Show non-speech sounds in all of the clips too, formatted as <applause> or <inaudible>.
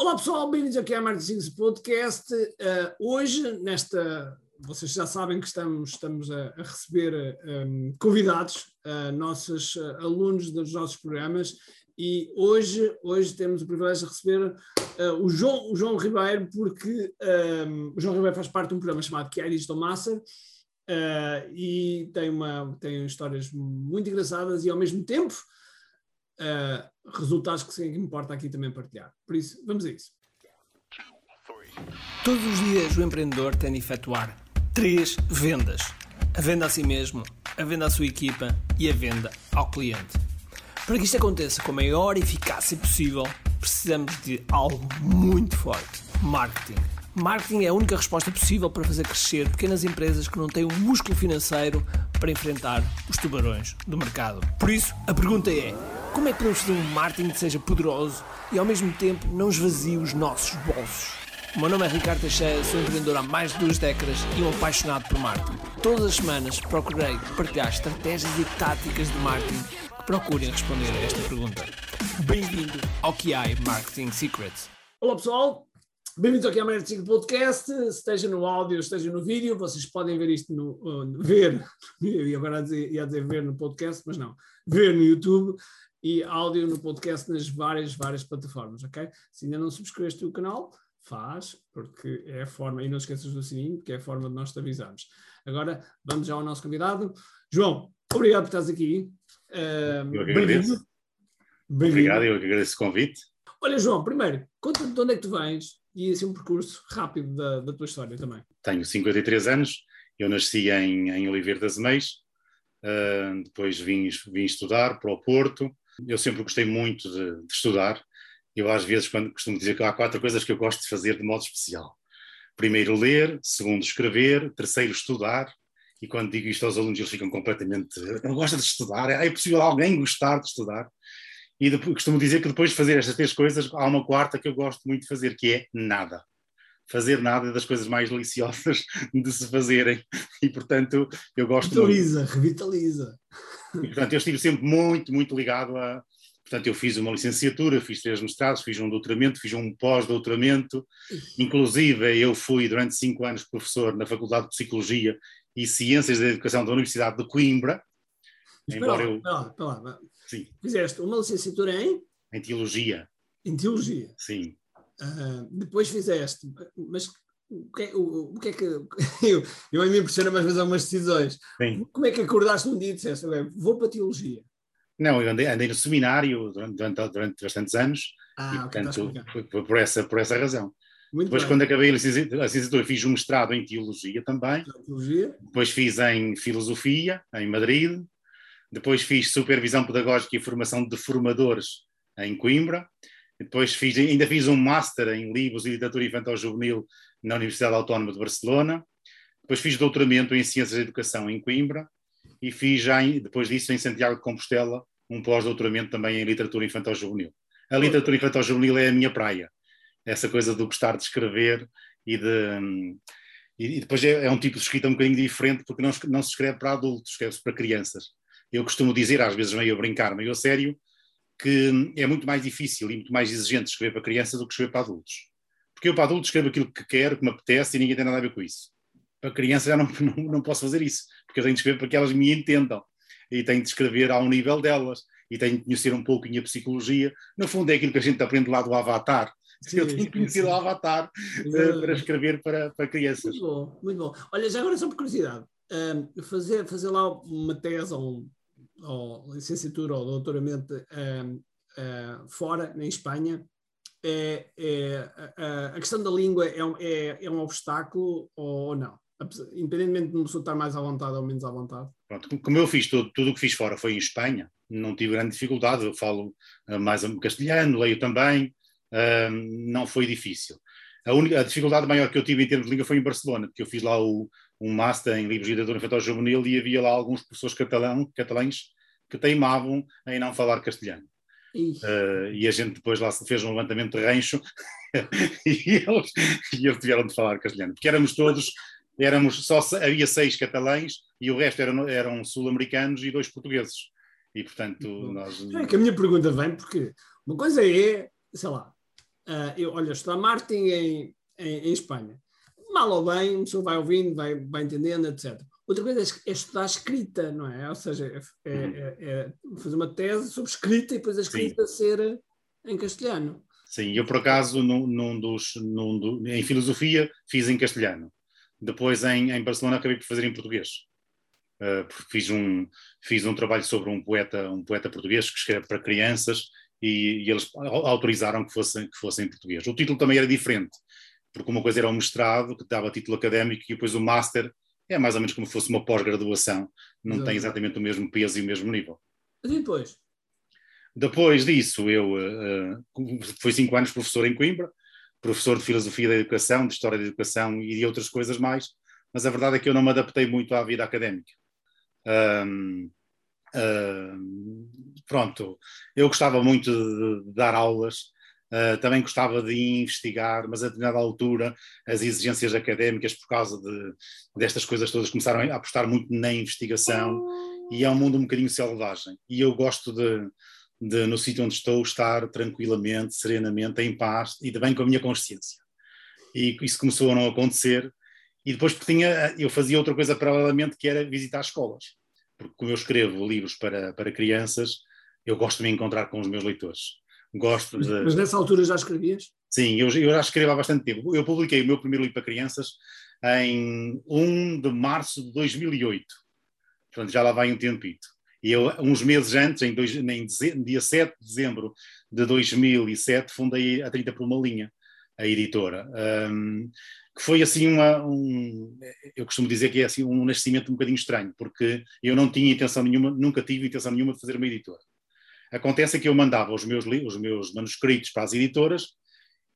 Olá pessoal, bem-vindos aqui à Marketing Podcast. Uh, hoje, nesta, vocês já sabem que estamos, estamos a, a receber um, convidados, uh, nossos uh, alunos dos nossos programas, e hoje, hoje temos o privilégio de receber uh, o, João, o João Ribeiro, porque um, o João Ribeiro faz parte de um programa chamado QI Digital Master, e tem, uma, tem histórias muito engraçadas e ao mesmo tempo uh, resultados que, me importa aqui também partilhar. Por isso, vamos a isso. Todos os dias o empreendedor tem de efetuar três vendas: a venda a si mesmo, a venda à sua equipa e a venda ao cliente. Para que isto aconteça com a maior eficácia possível, precisamos de algo muito forte: marketing. Marketing é a única resposta possível para fazer crescer pequenas empresas que não têm o um músculo financeiro para enfrentar os tubarões do mercado. Por isso, a pergunta é: como é que podemos fazer um marketing que seja poderoso e ao mesmo tempo não esvazie os nossos bolsos? O meu nome é Ricardo Teixeira, sou empreendedor há mais de duas décadas e um apaixonado por marketing. Todas as semanas procurei partilhar estratégias e táticas de marketing que procurem responder a esta pergunta. Bem-vindo ao QI Marketing Secrets. Olá pessoal, Bem-vindos ao Marketing Podcast, esteja no áudio, esteja no vídeo, vocês podem ver isto no, uh, ver, <laughs> e agora ia dizer, ia dizer ver no podcast, mas não, ver no YouTube e áudio no podcast nas várias, várias plataformas, ok? Se ainda não subscreveste o canal, faz, porque é a forma, e não esqueças do sininho, porque é a forma de nós te avisarmos. Agora, vamos já ao nosso convidado. João, obrigado por estás aqui. Uh, eu que agradeço. Obrigado, eu que agradeço o convite. Olha, João, primeiro, conta-me de onde é que tu vens e assim um percurso rápido da, da tua história também. Tenho 53 anos, eu nasci em, em Oliveira das Meias, uh, depois vim, vim estudar para o Porto. Eu sempre gostei muito de, de estudar. Eu, às vezes, quando costumo dizer que há quatro coisas que eu gosto de fazer de modo especial: primeiro, ler, segundo, escrever, terceiro, estudar. E quando digo isto aos alunos, eles ficam completamente. Não gosta de estudar? É possível alguém gostar de estudar? E depois, costumo dizer que depois de fazer estas três coisas, há uma quarta que eu gosto muito de fazer, que é nada. Fazer nada é das coisas mais deliciosas <laughs> de se fazerem. E, portanto, eu gosto Revitaliza, muito. revitaliza. E, portanto, eu estive sempre muito, muito ligado a. Portanto, eu fiz uma licenciatura, fiz três mestrados, fiz um doutoramento, fiz um pós-doutoramento. Inclusive, eu fui durante cinco anos professor na Faculdade de Psicologia e Ciências da Educação da Universidade de Coimbra. Embora eu... Não, não, não. Sim. Fizeste uma licenciatura em? Em Teologia. Em Teologia? Sim. Uh, depois fizeste, mas o que, é, o, o que é que. <laughs> Eu, eu me impressiono mais vezes algumas decisões. Sim. Como é que acordaste um dia e disseste, vou para a Teologia? Não, eu andei, andei no seminário durante, durante, bastantes anos ah, e, okay, portanto, foi por, essa, por essa razão. Muito Depois, bem. quando acabei a licenciatura, fiz um mestrado em Teologia também. Teologia. Depois fiz em Filosofia, em Madrid. Depois fiz supervisão pedagógica e formação de formadores em Coimbra. Depois fiz, ainda fiz um master em livros e literatura infantil juvenil na Universidade Autónoma de Barcelona. Depois fiz doutoramento em ciências da educação em Coimbra e fiz já depois disso em Santiago de Compostela um pós-doutoramento também em literatura infantil juvenil. A literatura infantil juvenil é a minha praia. Essa coisa do gostar de escrever e de e depois é, é um tipo de escrita um bocadinho diferente porque não, não se escreve para adultos, escreve-se para crianças eu costumo dizer, às vezes meio a brincar, meio a sério, que é muito mais difícil e muito mais exigente escrever para crianças do que escrever para adultos. Porque eu para adultos escrevo aquilo que quero, que me apetece e ninguém tem nada a ver com isso. Para crianças já não, <laughs> não, não posso fazer isso, porque eu tenho de escrever para que elas me entendam e tenho de escrever ao nível delas e tenho de conhecer um pouco a psicologia. No fundo é aquilo que a gente aprende lá do Avatar. Sim, eu tenho de conhecer o Avatar uh, para escrever para, para crianças. Muito bom, muito bom. Olha, já agora só por curiosidade, uh, fazer, fazer lá uma tese ou ou licenciatura ou doutoramento uh, fora, na Espanha, é, é, a, questão da língua é um, é, é um obstáculo ou não? Independentemente de uma pessoa estar mais à vontade ou menos à vontade. Pronto, como eu fiz tudo, tudo o que fiz fora foi em Espanha, não tive grande dificuldade, eu falo uh, mais castelhano, leio também, não foi difícil. A, única, a dificuldade maior que eu tive em termos de língua foi em Barcelona, porque eu fiz lá o, um master em livros de literatura infantil juvenil e havia lá alguns professores catalão, catalães que teimavam em não falar castelhano. Uh, e a gente depois lá se fez um levantamento de rancho <laughs> e, eles, e eles tiveram de falar castelhano, porque éramos todos, éramos só havia seis catalães e o resto eram, eram sul-americanos e dois portugueses. E portanto, nós. É que a minha pergunta vem porque uma coisa é, sei lá, Uh, eu, olha, estudar marketing em, em, em, Espanha. Mal ou bem, uma pessoa vai ouvindo, vai, vai entendendo, etc. Outra coisa é, é estudar escrita, não é? Ou seja, é, é, uhum. é, é fazer uma tese sobre escrita e depois a escrita Sim. ser em castelhano. Sim, eu por acaso num, num dos, num do, em filosofia fiz em castelhano. Depois em, em Barcelona acabei por fazer em português. Uh, fiz um, fiz um trabalho sobre um poeta, um poeta português que escreve para crianças e, e eles autorizaram que fosse, que fosse em português. O título também era diferente, porque uma coisa era um mestrado, que dava título académico, e depois o master é mais ou menos como se fosse uma pós-graduação, não Exato. tem exatamente o mesmo peso e o mesmo nível. E depois? Depois disso, eu uh, fui cinco anos professor em Coimbra, professor de Filosofia da Educação, de História da Educação e de outras coisas mais, mas a verdade é que eu não me adaptei muito à vida académica. Um, um, pronto, eu gostava muito de, de dar aulas, Uh, também gostava de investigar, mas a determinada altura as exigências académicas, por causa de, destas coisas todas, começaram a apostar muito na investigação e é um mundo um bocadinho selvagem. E eu gosto de, de no sítio onde estou, estar tranquilamente, serenamente, em paz e bem com a minha consciência. E isso começou a não acontecer. E depois porque tinha, eu fazia outra coisa paralelamente, que era visitar escolas. Porque como eu escrevo livros para, para crianças, eu gosto de me encontrar com os meus leitores gosto de... Mas nessa altura já escrevias? Sim, eu, eu já escrevo há bastante tempo. Eu publiquei o meu primeiro livro para crianças em 1 de março de 2008. Portanto, já lá vai um tempito. E eu, uns meses antes, em, dois, em dia 7 de dezembro de 2007, fundei a 30 por uma linha, a editora. Um, que foi assim uma, um, eu costumo dizer que é assim um nascimento um bocadinho estranho, porque eu não tinha intenção nenhuma, nunca tive intenção nenhuma de fazer uma editora. Acontece que eu mandava os meus, os meus manuscritos para as editoras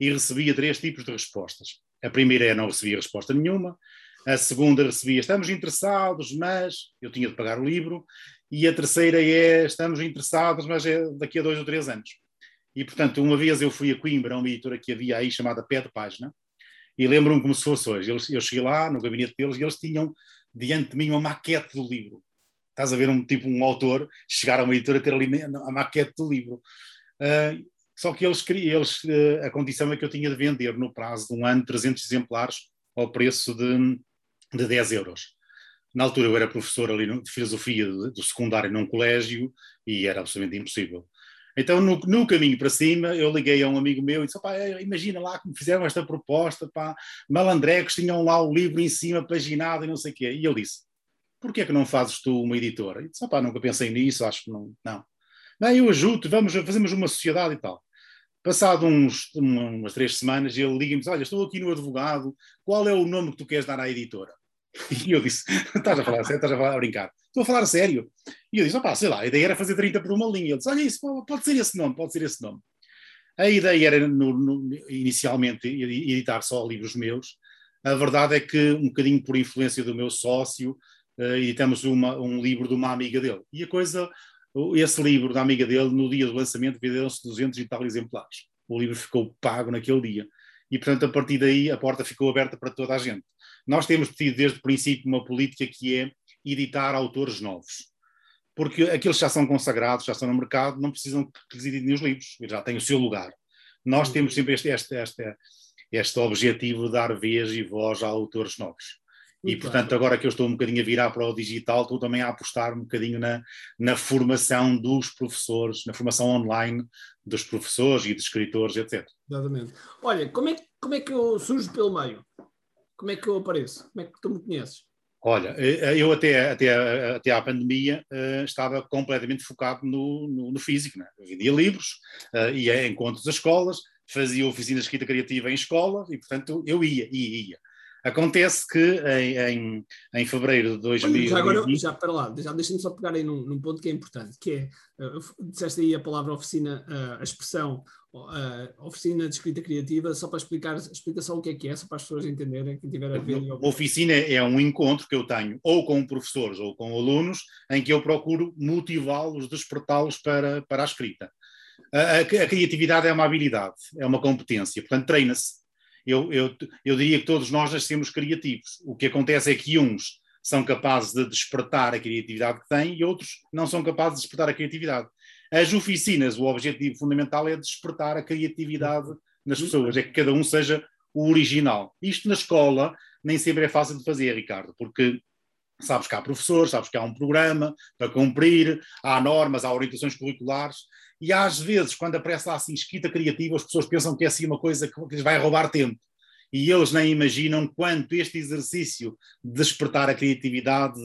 e recebia três tipos de respostas. A primeira é não recebia resposta nenhuma, a segunda recebia estamos interessados, mas eu tinha de pagar o livro, e a terceira é estamos interessados, mas é daqui a dois ou três anos. E, portanto, uma vez eu fui a Coimbra, uma editora que havia aí chamada Pé de Página, e lembro-me como se fosse hoje. eu cheguei lá no gabinete deles e eles tinham diante de mim uma maquete do livro estás a ver um tipo um autor chegar a uma editora ter ali a maquete do livro. Uh, só que eles, eles uh, a condição é que eu tinha de vender no prazo de um ano 300 exemplares ao preço de, de 10 euros. Na altura eu era professor ali no, de filosofia do, do secundário num colégio e era absolutamente impossível. Então, no, no, caminho para cima, eu liguei a um amigo meu e disse: imagina lá como fizeram esta proposta, pá, malandrecos tinham lá o livro em cima, paginado e não sei o quê. E ele disse: porquê é que não fazes tu uma editora? E disse, pá, nunca pensei nisso, acho que não. Não, não eu ajudo, vamos, fazemos uma sociedade e tal. Passado uns, umas três semanas, ele liga-me olha, estou aqui no advogado, qual é o nome que tu queres dar à editora? <laughs> E eu disse, estás a falar sério, estás a, falar, a brincar? Estou a falar sério. E eu disse, opá, sei lá, a ideia era fazer 30 por uma linha. Ele disse, olha isso, pode ser esse nome, pode ser esse nome. A ideia era, no, no, inicialmente, editar só livros meus. A verdade é que, um bocadinho por influência do meu sócio, editamos uma, um livro de uma amiga dele. E a coisa, esse livro da amiga dele, no dia do lançamento, venderam-se 200 e tal exemplares. O livro ficou pago naquele dia. E, portanto, a partir daí, a porta ficou aberta para toda a gente. Nós temos tido desde o princípio uma política que é editar autores novos. Porque aqueles já são consagrados, já estão no mercado, não precisam que lhes editem os livros, já têm o seu lugar. Nós uhum. temos sempre este, este, este, este objetivo de dar vez e voz a autores novos. E, portanto, agora que eu estou um bocadinho a virar para o digital, estou também a apostar um bocadinho na, na formação dos professores, na formação online dos professores e dos escritores, etc. Exatamente. Olha, como é, como é que eu surjo pelo meio? Como é que eu apareço? Como é que tu me conheces? Olha, eh, eu até, até, até à pandemia uh, estava completamente focado no, no, no físico. Né? Eu vendia livros, uh, ia a encontros das escolas, fazia oficina de escrita criativa em escolas e, portanto, eu ia, ia, ia. Acontece que em, em, em fevereiro de 2020... Já agora, já para lá, já deixa-me só pegar aí num, num, ponto que é importante, que é, uh, disseste aí a palavra oficina, uh, a expressão uh, oficina de escrita criativa, só para explicar, explica só o que é que é, só para as pessoas entenderem, quem tiver a ver. Oficina é um encontro que eu tenho, ou com professores ou com alunos, em que eu procuro motivá-los, despertá-los para, para a escrita. A, a, a criatividade é uma habilidade, é uma competência, portanto treina-se eu, eu, eu diria que todos nós nascemos criativos. O que acontece é que uns são capazes de despertar a criatividade que têm e outros não são capazes de despertar a criatividade. As oficinas, o objetivo fundamental é despertar a criatividade nas pessoas, é que cada um seja o original. Isto na escola nem sempre é fácil de fazer, Ricardo, porque sabes que há professores, sabes que há um programa para cumprir, há normas, há orientações curriculares, e às vezes, quando aparece lá assim escrita criativa, as pessoas pensam que é assim uma coisa que lhes vai roubar tempo. E eles nem imaginam quanto este exercício de despertar a criatividade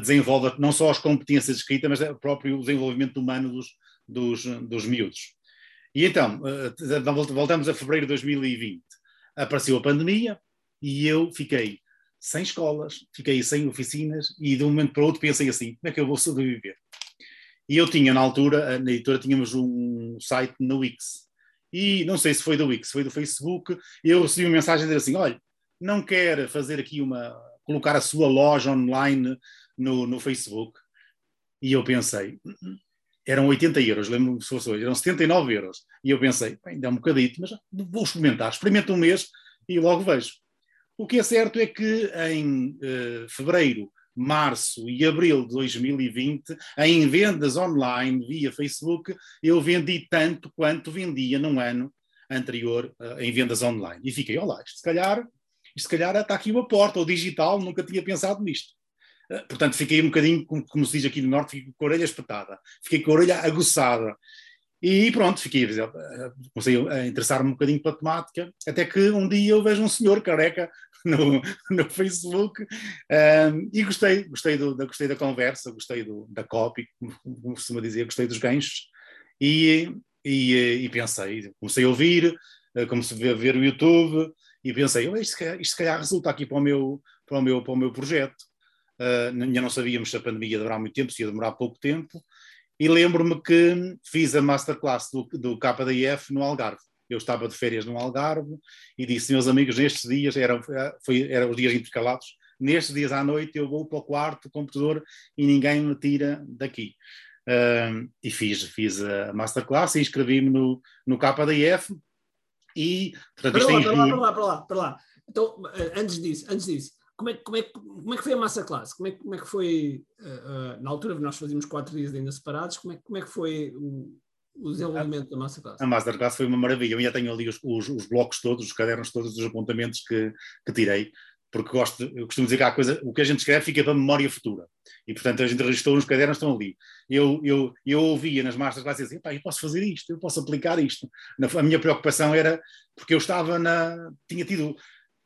desenvolve não só as competências de escrita, mas o próprio desenvolvimento humano dos, dos, dos miúdos. E então, eh, voltamos a fevereiro de 2020. Apareceu a pandemia e eu fiquei sem escolas, fiquei sem oficinas e de um momento para outro pensei assim, como é que eu vou sobreviver? E eu tinha na altura, na editora tínhamos um site na Wix. E não sei se foi da Wix, foi do Facebook, e eu recebi uma mensagem dizer assim, olha, não quer fazer aqui uma, colocar a sua loja online no, no Facebook. E eu pensei, eram 80 euros, lembro-me se fosse hoje, eram 79 euros. E eu pensei, ainda é um bocadito, mas vou experimentar, experimento um mês e logo vejo. O que é certo é que em uh, fevereiro, março e abril de 2020, em vendas online via Facebook, eu vendi tanto quanto vendia num ano anterior uh, em vendas online. E fiquei, olá, isto se calhar, isto se calhar está aqui uma porta, o digital, nunca tinha pensado nisto. Uh, portanto, fiquei um bocadinho, como, como, se diz aqui no Norte, fiquei com a orelha espetada, fiquei com a orelha aguçada. E pronto, fiquei, comecei a interessar-me um bocadinho pela temática, até que um dia eu vejo um senhor careca no, no Facebook um, e gostei, gostei, do, da, gostei da conversa, gostei do, da copy, como costuma dizer, gostei dos ganchos e, e, e pensei, comecei a ouvir, eh, comecei a ver o YouTube e pensei, oh, isto, isto se calhar resulta aqui para o meu, para o meu, para o meu projeto. Uh, não sabíamos se a pandemia ia demorar muito tempo, se ia demorar pouco tempo, e lembro-me que fiz a masterclass do, do KDF no Algarve. Eu estava de férias no Algarve e disse, meus amigos, nestes dias, eram, foi, eram os dias intercalados, nestes dias à noite eu vou para o quarto, computador, e ninguém me tira daqui. E fiz, fiz a masterclass e inscrevi-me no, no KDF e... Portanto, para, lá, para lá, para lá, para lá, para lá. Então, eh, antes disso, antes disso, como é, como, é, como é que foi a massa classe? Como é, como é que foi, uh, uh, na altura nós fazíamos quatro dias ainda separados, como é, como é que foi o, o desenvolvimento da masterclass? A masterclass foi uma maravilha, eu ainda tenho ali os, os, os blocos todos, os cadernos todos, os apontamentos que, que tirei, porque gosto, eu costumo dizer que há coisa, o que a gente escreve fica para a memória futura. E, portanto, a gente registrou nos cadernos, estão ali. Eu, eu, eu ouvia nas masterclasses assim, eu posso fazer isto, eu posso aplicar isto. A minha preocupação era, porque eu estava na, tinha tido,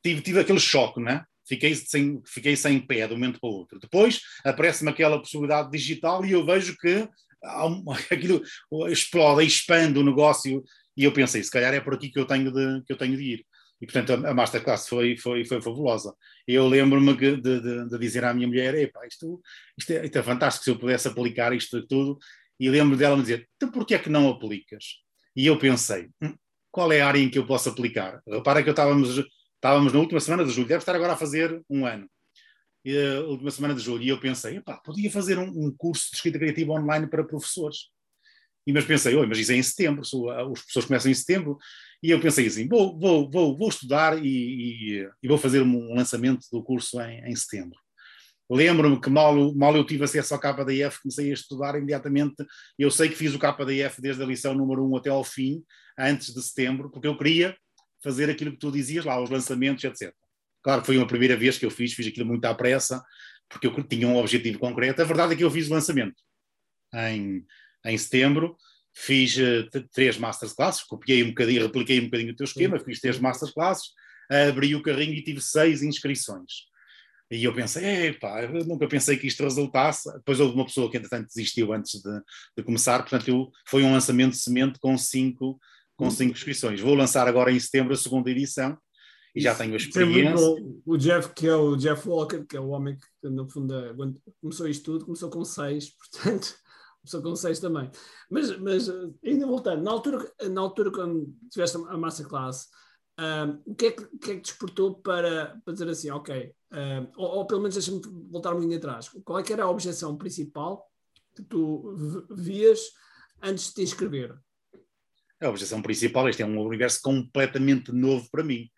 tive, tive aquele choque, não é? fiquei sem, fiquei sem pé de um momento para o outro. Depois aparece-me aquela possibilidade digital e eu vejo que <laughs> aquilo explode, expande o negócio e eu pensei, se calhar é por aqui que eu tenho de, que eu tenho de ir. E, portanto, a, Masterclass foi, foi, foi fabulosa. Eu lembro-me de, de, de, dizer à minha mulher, Epá, isto, isto, é, isto é fantástico se eu pudesse aplicar isto tudo. E lembro dela me dizer, então porquê é que não aplicas? E eu pensei, hum, qual é a área em que eu posso aplicar? Repara que eu estávamos Estávamos na última semana de julho, deve estar agora a fazer um ano. A última semana de julho, e eu pensei, podia fazer um, um, curso de escrita criativa online para professores. E mas pensei, oi, mas isso é em setembro, os professores começam em setembro, e eu pensei assim, vou, vou, vou, vou estudar e, e, e vou fazer um lançamento do curso em, em setembro. Lembro-me que mal, mal eu tive acesso ao KDF, comecei a estudar imediatamente. Eu sei que fiz o KDF desde a lição número 1 até ao fim, antes de setembro, porque eu queria fazer aquilo que tu dizias lá, os lançamentos, etc. Claro que foi uma primeira vez que eu fiz, fiz aquilo muito à pressa, porque eu tinha um objetivo concreto. A verdade é que eu fiz o lançamento em, em setembro, fiz uh, três masterclasses, copiei um bocadinho, repliquei um bocadinho o teu esquema, Sim. fiz três masterclasses, abri o carrinho e tive seis inscrições. E eu pensei, epá, eu nunca pensei que isto resultasse. Depois houve uma pessoa que, entretanto, desistiu antes de, de começar. Portanto, eu, foi um lançamento de semente com cinco com cinco inscrições. Vou lançar agora em setembro a segunda edição e já tenho a experiência. O Jeff, que é o Jeff Walker, que é o homem que no fundo começou isto tudo, começou com seis, <laughs> portanto, começou com seis também. Mas, mas ainda voltando, na altura, na altura quando tiveste a masterclass, um, o, que é que, que é que desportou para, para dizer assim, ok, um, ou, ou, pelo menos deixa-me voltar um pouquinho atrás, qual é que era a objeção principal que tu vias antes de te inscrever? a objeção principal, este é um universo completamente novo para mim.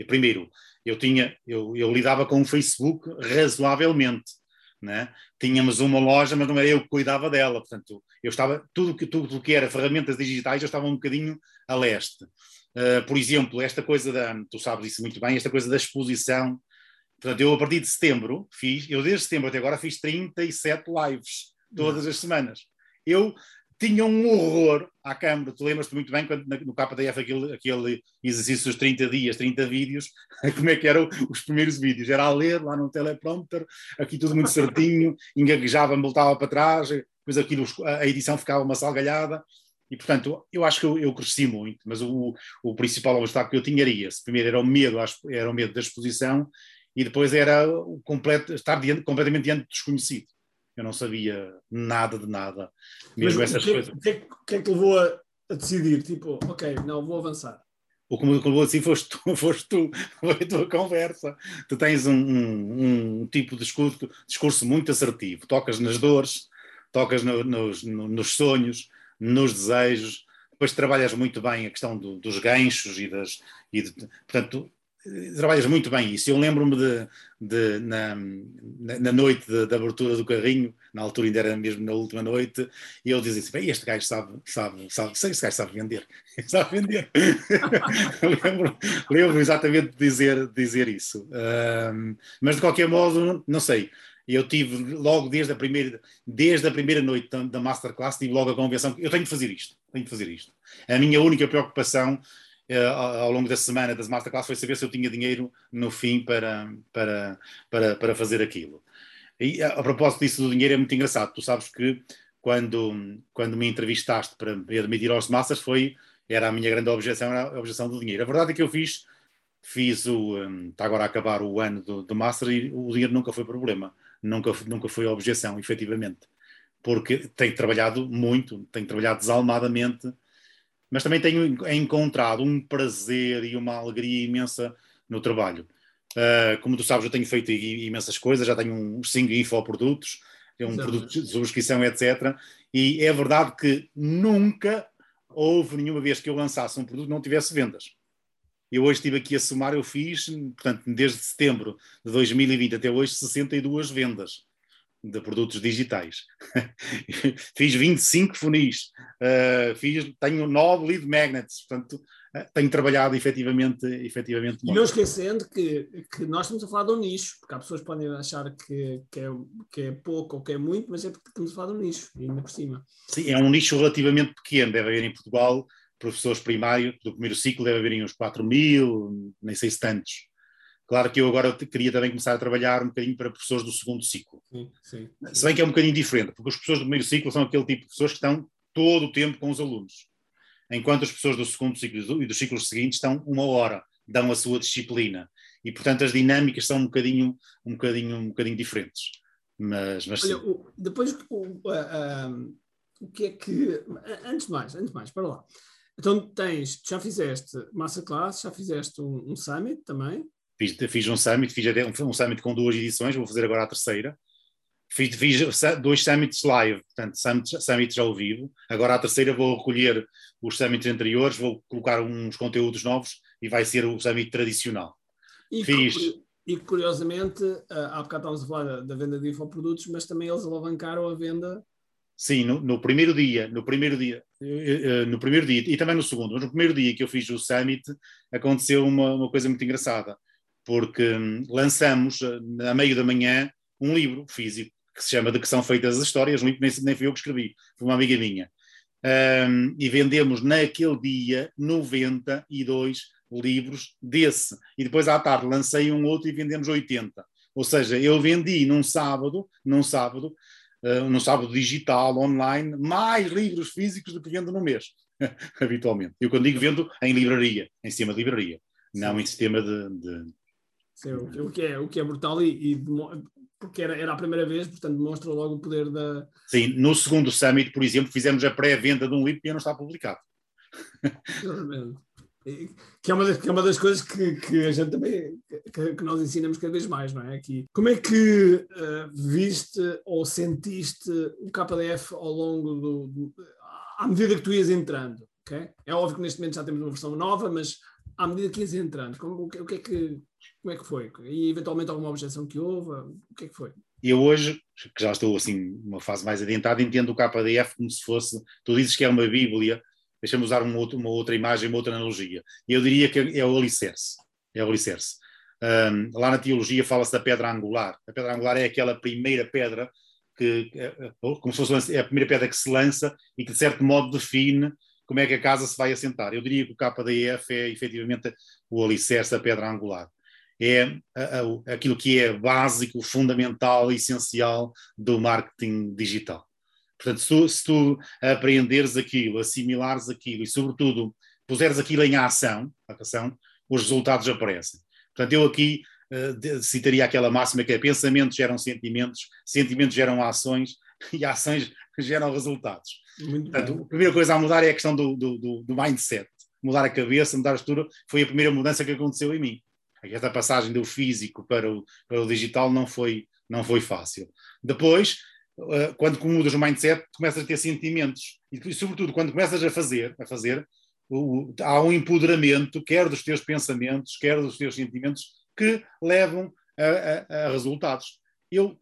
E, primeiro, eu tinha, eu, eu lidava com o Facebook razoavelmente, né? Tínhamos uma loja, mas não era eu que cuidava dela, portanto, eu estava, tudo que, tudo que era ferramentas digitais, eu estava um bocadinho a leste. Uh, por exemplo, esta coisa da, tu sabes isso muito bem, esta coisa da exposição. Portanto, eu a partir de setembro fiz, eu desde setembro até agora fiz 37 lives todas as semanas. Eu tinha um horror à câmara. Tu lembras-te muito bem quando no KDF aquele, aquele exercício dos 30 dias, 30 vídeos, <laughs> como é que eram os primeiros vídeos? Era a ler lá no teleprompter, aqui tudo muito certinho, engaguejava, voltava para trás, depois aquilo, a edição ficava uma salgalhada. E, portanto, eu acho que eu, eu cresci muito, mas o, o principal obstáculo que eu tinha era esse. Primeiro era o medo, era o medo da exposição, e depois era o completo, estar diante, completamente diante do desconhecido. Eu não sabia nada de nada. Mesmo Mas, essas que, coisas. O que, que, é que levou a, a, decidir? Tipo, ok, não, vou avançar. O que me levou assim foste tu, <laughs> foste tu, foi a tua conversa. Tu tens um, um, um tipo de discurso, discurso, muito assertivo. Tocas nas dores, tocas no, nos, no, nos sonhos, nos desejos. Depois trabalhas muito bem a questão do, dos ganchos e das. E de, portanto, trabalhas muito bem isso. Eu lembro-me de, de, na, na noite da abertura do carrinho, na altura ainda era mesmo na última noite, e eu dizia assim: este gajo sabe, sabe, sabe, este gajo sabe vender, <laughs> sabe vender. <laughs> lembro, lembro exatamente de dizer, dizer isso. Um, mas de qualquer modo, não sei. Eu tive logo desde a primeira, desde a primeira noite da Masterclass, tive logo a convenção que eu tenho de fazer isto, tenho de fazer isto. A minha única preocupação ao longo da semana das masterclass foi saber se eu tinha dinheiro no fim para, para, para, para fazer aquilo. E a, a propósito disso do dinheiro é muito engraçado. Tu sabes que quando, quando me entrevistaste para admitir aos Masters foi era a minha grande objeção, a objeção do dinheiro. A verdade é que eu fiz fiz o um, está agora a acabar o ano do, do Master e o dinheiro nunca foi problema, nunca nunca foi objeção, efetivamente, porque tenho trabalhado muito, tenho trabalhado desalmadamente mas também tenho encontrado um prazer e uma alegria imensa no trabalho. Uh, como tu sabes, eu tenho feito imensas coisas, já tenho uns 5 infoprodutos, tenho um Exato. produto de subscrição, etc. E é verdade que nunca houve nenhuma vez que eu lançasse um produto que não tivesse vendas. Eu hoje estive aqui a somar, eu fiz, portanto, desde setembro de 2020 até hoje, 62 vendas de produtos digitais. <laughs> fiz 25 funis, uh, fiz, tenho 9 lead magnets, portanto, uh, tenho trabalhado efetivamente, efetivamente muito. E não esquecendo que, que nós estamos a falar de um nicho, porque há pessoas que podem achar que, que, é, que é pouco ou que é muito, mas é porque estamos a falar de um nicho, ainda por cima. Sim, é um nicho relativamente pequeno, deve haver em Portugal professores primários do primeiro ciclo, deve haver uns 4 mil, nem sei se tantos. Claro que eu agora queria também começar a trabalhar um bocadinho para professores do segundo ciclo. Sim, sim. Se bem que é um bocadinho diferente, porque os professores do primeiro ciclo são aquele tipo de pessoas que estão todo o tempo com os alunos, enquanto as pessoas do segundo ciclo e dos ciclos seguintes estão uma hora, dão a sua disciplina. E, portanto, as dinâmicas são um bocadinho, um bocadinho, um bocadinho diferentes. Mas, mas Olha, o, depois, o, o que é que. Antes de mais, antes de mais, para lá. Então tens, já fizeste masterclass, já fizeste um, um summit também, Fiz, fiz um summit, fiz um, um summit com duas edições, vou fazer agora a terceira. Fiz, fiz dois summits live, portanto, summits, summits ao vivo. Agora a terceira vou recolher os summits anteriores, vou colocar uns conteúdos novos e vai ser o summit tradicional. E, fiz. E curiosamente, há bocado estávamos a falar da, da venda de infoprodutos, mas também eles alavancaram a venda Sim, no, no, primeiro dia, no primeiro dia, eh, eh, no primeiro dia e também no segundo, mas no primeiro dia que eu fiz o summit aconteceu uma, uma coisa muito engraçada porque hum, lançamos, eh, a meio da manhã, um livro físico que se chama De que são feitas as histórias, um livro nem, nem fui eu que escrevi, foi uma amiga minha. Um, e vendemos naquele dia 92 livros desse. E depois à tarde lancei um outro e vendemos 80. Ou seja, eu vendi num sábado, num sábado, uh, num sábado digital, online, mais livros físicos do que vendo no mês, <laughs> habitualmente. Eu quando digo vendo em livraria, em cima de livraria, Sim. não em sistema de, de Sim, o, que é, o que é brutal e, e porque era, era a primeira vez, portanto demonstra logo o poder da. Sim, no segundo Summit, por exemplo, fizemos a pré-venda de um livro que ainda não está publicado. que é uma das, que é uma das coisas que, que a gente também que, que, nós ensinamos cada vez mais, não é? Aqui. Como é que uh, viste ou sentiste o KDF ao longo do, do, à medida que tu ias entrando? Okay? É óbvio que neste momento já temos uma versão nova, mas à medida que ias entrando, como, o, que, o que é que como é que foi? E eventualmente alguma objeção que houve? O que é que foi? Eu hoje, que já estou assim numa fase mais adiantada, entendo o KDF como se fosse, tu dizes que é uma bíblia, deixa-me usar uma outra, uma outra imagem, uma outra analogia. Eu diria que é o alicerce. É o alicerce. Um, lá na teologia fala-se da pedra angular. A pedra angular é aquela primeira pedra que, é, é, como se fosse é a primeira pedra que se lança e que, de certo modo, define como é que a casa se vai assentar. Eu diria que o KDF é efetivamente o alicerce da pedra angular. É aquilo que é básico, fundamental, essencial do marketing digital. Portanto, se tu, se tu aprenderes aquilo, assimilares aquilo e, sobretudo, puseres aquilo em ação, ação os resultados aparecem. Portanto, eu aqui uh, citaria aquela máxima que é pensamentos geram sentimentos, sentimentos geram ações <laughs> e ações geram resultados. Muito Portanto, bem. a primeira coisa a mudar é a questão do, do, do, do mindset. Mudar a cabeça, mudar a estrutura, foi a primeira mudança que aconteceu em mim. Esta passagem do físico para o, para o digital não foi, não foi fácil. Depois, uh, quando mudas o mindset, começas a ter sentimentos. E, sobretudo, quando começas a fazer, a fazer o, há um empoderamento, quer dos teus pensamentos, quer dos teus sentimentos, que levam a, a, a resultados. Eu,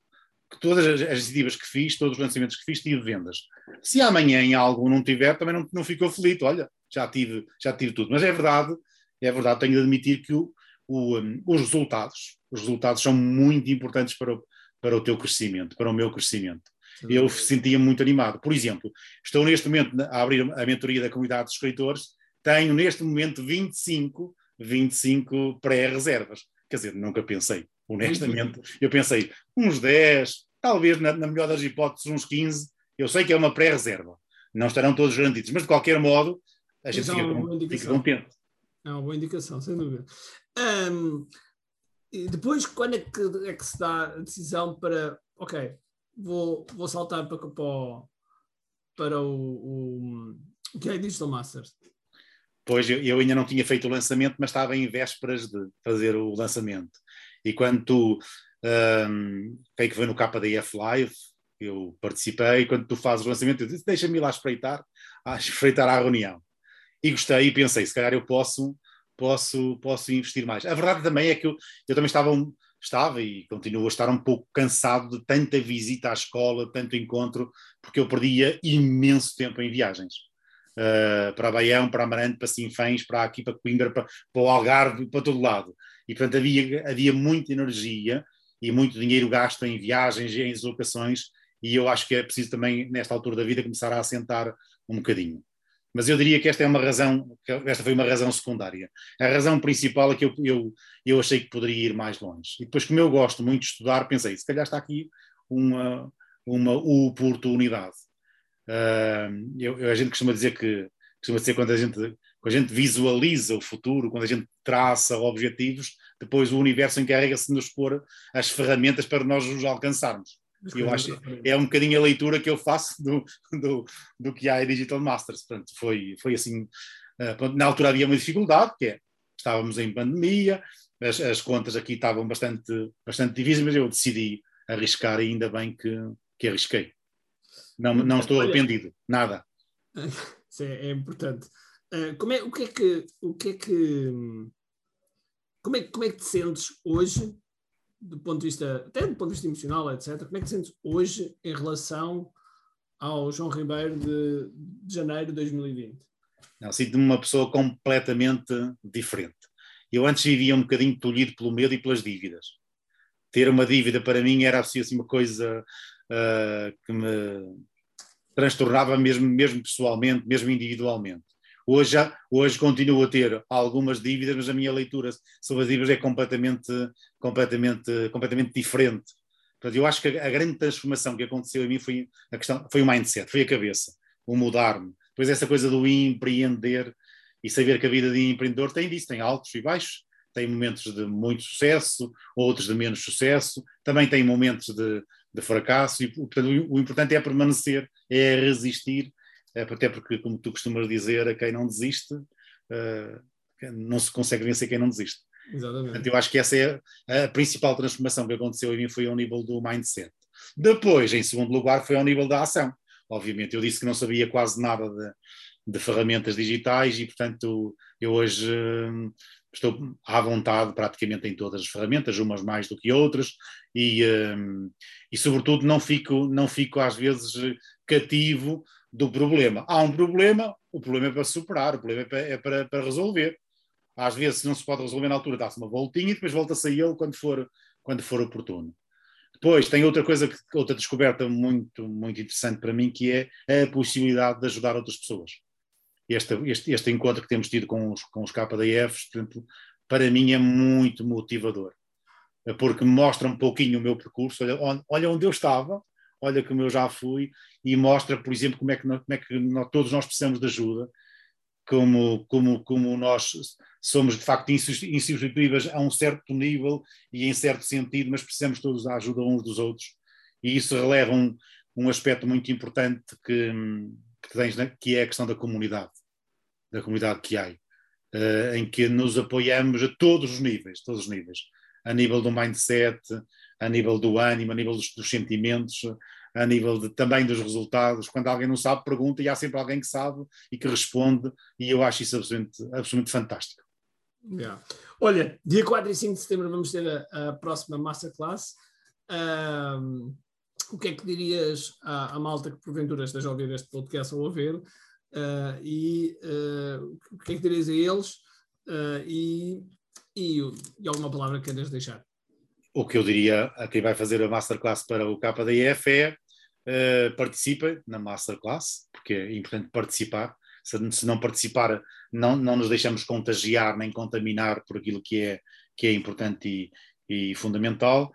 todas as, as iniciativas que fiz, todos os lançamentos que fiz, tive vendas. Se amanhã em algo não tiver, também não, não fico aflito. Olha, já tive, já tive tudo. Mas é verdade, é verdade, tenho de admitir que o, o, um, os resultados, os resultados são muito importantes para o, para o teu crescimento, para o meu crescimento. Eu sentia muito animado. Por exemplo, estou neste momento a abrir a mentoria da comunidade de escritores tenho neste momento 25, 25 pré-reservas. Quer dizer, nunca pensei, honestamente. <laughs> Eu pensei uns 10, talvez na, na melhor das hipóteses uns 15. Eu sei que é uma pré-reserva. Não estarão todos garantidos, mas de qualquer modo a gente fica, é fica contente. É uma boa indicação, sem dúvida. Um, e depois, quando é que, é que se dá a decisão para, ok, vou, vou saltar para, para, o, o, o, que é Digital Masters? Pois eu, eu, ainda não tinha feito o lançamento, mas estava em vésperas de fazer o lançamento. E quando tu, um, que foi no KDF Live, eu participei, quando tu fazes o lançamento, eu disse, deixa-me ir lá espreitar, a <laughs> espreitar a reunião. E gostei e pensei, se calhar eu posso, posso, posso investir mais. A verdade também é que eu, eu também estava, estava e continuo a estar um pouco cansado de tanta visita à escola, tanto encontro, porque eu perdia imenso tempo em viagens uh, para Baião, para Amarante, para Sinfãs, para aqui, para Coimbra, para, para o Algarve, para todo lado. E, portanto, havia, havia muita energia e muito dinheiro gasto em viagens e em deslocações, e eu acho que é preciso também, nesta altura da vida, começar a assentar um bocadinho. Mas eu diria que esta é uma razão, esta foi uma razão secundária. A razão principal é que eu, eu, eu achei que poderia ir mais longe. E depois, como eu gosto muito de estudar, pensei, se calhar está aqui uma, uma oportunidade. Uh, eu, a gente costuma dizer que costuma dizer quando a gente quando a gente visualiza o futuro, quando a gente traça objetivos, depois o universo encarrega-se de nos pôr as ferramentas para nós os alcançarmos. Eu acho é um bocadinho a leitura que eu faço do, do, do que há em Digital Masters. Portanto, foi, foi assim. Uh, na altura havia uma dificuldade, que é estávamos em pandemia, as, as contas aqui estavam bastante, bastante difíceis, mas eu decidi arriscar e ainda bem que, que arrisquei. Não, não estou arrependido, nada. <laughs> Isso é, é importante. Uh, como é, o que é que, o que é que, como é, como é que te sentes hoje, do ponto de vista, até do ponto de vista emocional, etc. Como é que te sentes hoje em relação ao João Ribeiro de, de janeiro de 2020? Não, sinto-me uma pessoa completamente diferente. Eu antes vivia um bocadinho tolhido pelo medo e pelas dívidas. Ter uma dívida para mim era assim, uma coisa uh, que me transtornava mesmo, mesmo pessoalmente, mesmo individualmente. Hoje, já, hoje continuo a ter algumas dívidas, mas a minha leitura sobre as dívidas é completamente, completamente, completamente diferente. Portanto, eu acho que a, a grande transformação que aconteceu em mim foi, a questão, foi o mindset, foi a cabeça, o mudar-me. Depois essa coisa do empreender e saber que a vida de empreendedor tem disso, tem altos e baixos, tem momentos de muito sucesso, outros de menos sucesso, também tem momentos de, de fracasso, e portanto o, importante é permanecer, é resistir, até porque, como tu costumas dizer, a quem não desiste, uh, não se consegue vencer quem não desiste. Exatamente. Portanto, eu acho que essa é a principal transformação que aconteceu em mim foi ao nível do mindset. Depois, em segundo lugar, foi ao nível da ação. Obviamente, eu disse que não sabia quase nada de, de ferramentas digitais e, portanto, eu hoje uh, estou à vontade praticamente em todas as ferramentas, umas mais do que outras, e, um, e sobretudo não fico, não fico às vezes cativo do problema. Há um problema, o problema é para superar, o problema é para, é para, para resolver. Às vezes, se não se pode resolver na altura, dá-se uma voltinha e depois volta-se a ele quando for, quando for oportuno. Depois, tem outra coisa, outra descoberta muito, muito interessante para mim, que é a possibilidade de ajudar outras pessoas. Este, este, este encontro que temos tido com os, com os KDFs, portanto, para mim é muito motivador, porque mostra um pouquinho o meu percurso, olha, olha onde eu estava, olha como eu já fui, e mostra, por exemplo, como é que, como é que nós, todos nós precisamos de ajuda, como, como, como nós somos de facto insubstituíveis a um certo nível e em certo sentido, mas precisamos todos da ajuda uns dos outros. E isso releva um, um aspecto muito importante que, que, tens, né? que é a questão da comunidade, da comunidade que há, uh, em que nos apoiamos a todos os níveis, todos os níveis, a nível do mindset, a nível do ânimo, a nível dos, dos sentimentos, a nível de, também dos resultados. Quando alguém não sabe, pergunta e há sempre alguém que sabe e que responde, e eu acho isso absolutamente, absolutamente fantástico. Yeah. Olha, dia 4 e 5 de setembro vamos ter a, a próxima Masterclass. Um, o que é que dirias à, à, malta que porventura esteja a ouvir este podcast ou a ver? Uh, e uh, o que é que dirias a eles? Uh, e, e, e, alguma palavra que queres deixar? O que eu diria a quem vai fazer a Masterclass para o KDF é uh, participe na Masterclass, porque é importante participar. Se, se não participar, não, não nos deixamos contagiar nem contaminar por aquilo que é, que é importante e, e fundamental.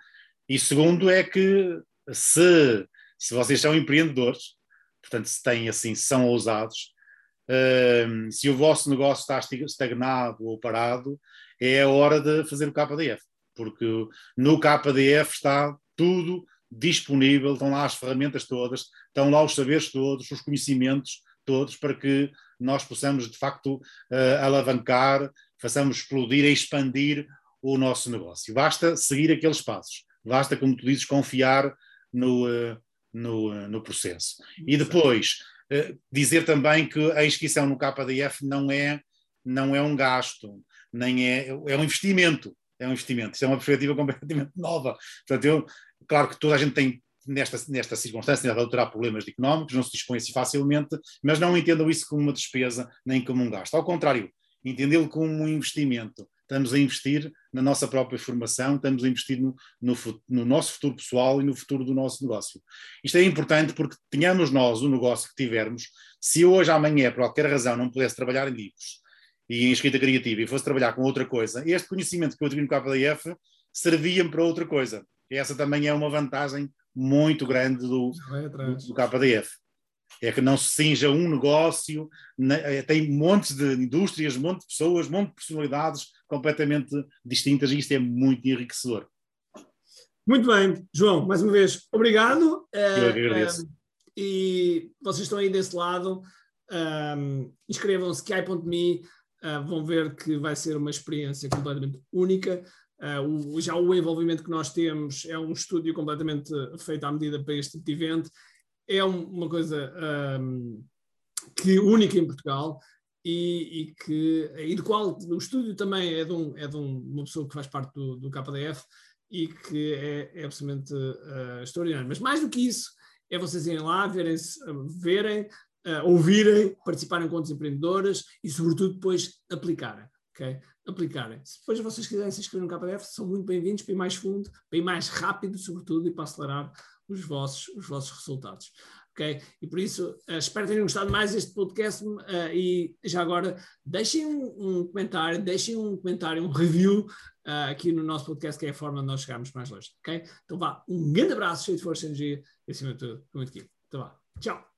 E segundo é que se, se vocês são empreendedores, portanto, se têm assim, são ousados, uh, se o vosso negócio está estagnado ou parado, é a hora de fazer o KDF, porque no KDF está tudo disponível, estão lá as ferramentas todas, estão lá os saberes todos, os conhecimentos todos, para que nós possamos de facto uh, alavancar, façamos explodir e expandir o nosso negócio. Basta seguir aqueles passos, basta, como tu dizes, confiar no, uh, no, uh, no processo. E depois, dizer também que a inscrição no KDF não é, não é um gasto, nem é, é um investimento. É um investimento. Isso é uma perspectiva <laughs> completamente nova. Portanto, eu, claro que toda a gente tem nesta, nesta circunstância, né, terá problemas económicos, não se dispõe assim facilmente, mas não entendam isso como uma despesa nem como um gasto. Ao contrário, entendê-lo como um investimento. Estamos a investir na nossa própria formação, estamos a investir no, no, no, nosso futuro pessoal e no futuro do nosso negócio. Isto é importante porque tenhamos nós o negócio que tivermos, se hoje, amanhã, por qualquer razão, não pudesse trabalhar em livros e em escrita criativa e fosse trabalhar com outra coisa, este conhecimento que eu adquiri no KDF servia-me para outra coisa. Essa também é uma vantagem muito grande do, do, do KDF. É que não se cinja um negócio, é, tem montes de indústrias, montes de pessoas, montes de personalidades completamente distintas e isto é muito enriquecedor. Muito bem, João, mais uma vez, obrigado. Eu agradeço. Uh, e vocês estão aí desse lado, um, inscrevam-se, ki.me, uh, vão ver que vai ser uma experiência completamente única. Uh, o, já o envolvimento que nós temos é um estúdio completamente feito à medida para este tipo de evento. É um, uma coisa um, que única em Portugal e, e, que e do qual o estúdio também é de, um, é de um, uma pessoa que faz parte do, do KDF e que é, é absolutamente uh, extraordinário. Mas mais do que isso, é vocês irem lá, verem, verem uh, ouvirem, participarem com outros empreendedores e, sobretudo, depois aplicarem. Okay? aplicarem. Se depois vocês quiserem se inscrever no KDF, são muito bem-vindos para ir mais fundo, para ir mais rápido, sobretudo, e para acelerar os vossos, os vossos resultados. Ok? E por isso, uh, espero terem gostado mais deste podcast uh, e já agora deixem um, um, comentário, deixem um comentário, um review uh, aqui no nosso podcast, que é a forma de nós chegarmos mais longe. Ok? Então vá, um grande abraço, cheio de força e energia e acima de tudo, muito aqui. Então vá, tchau!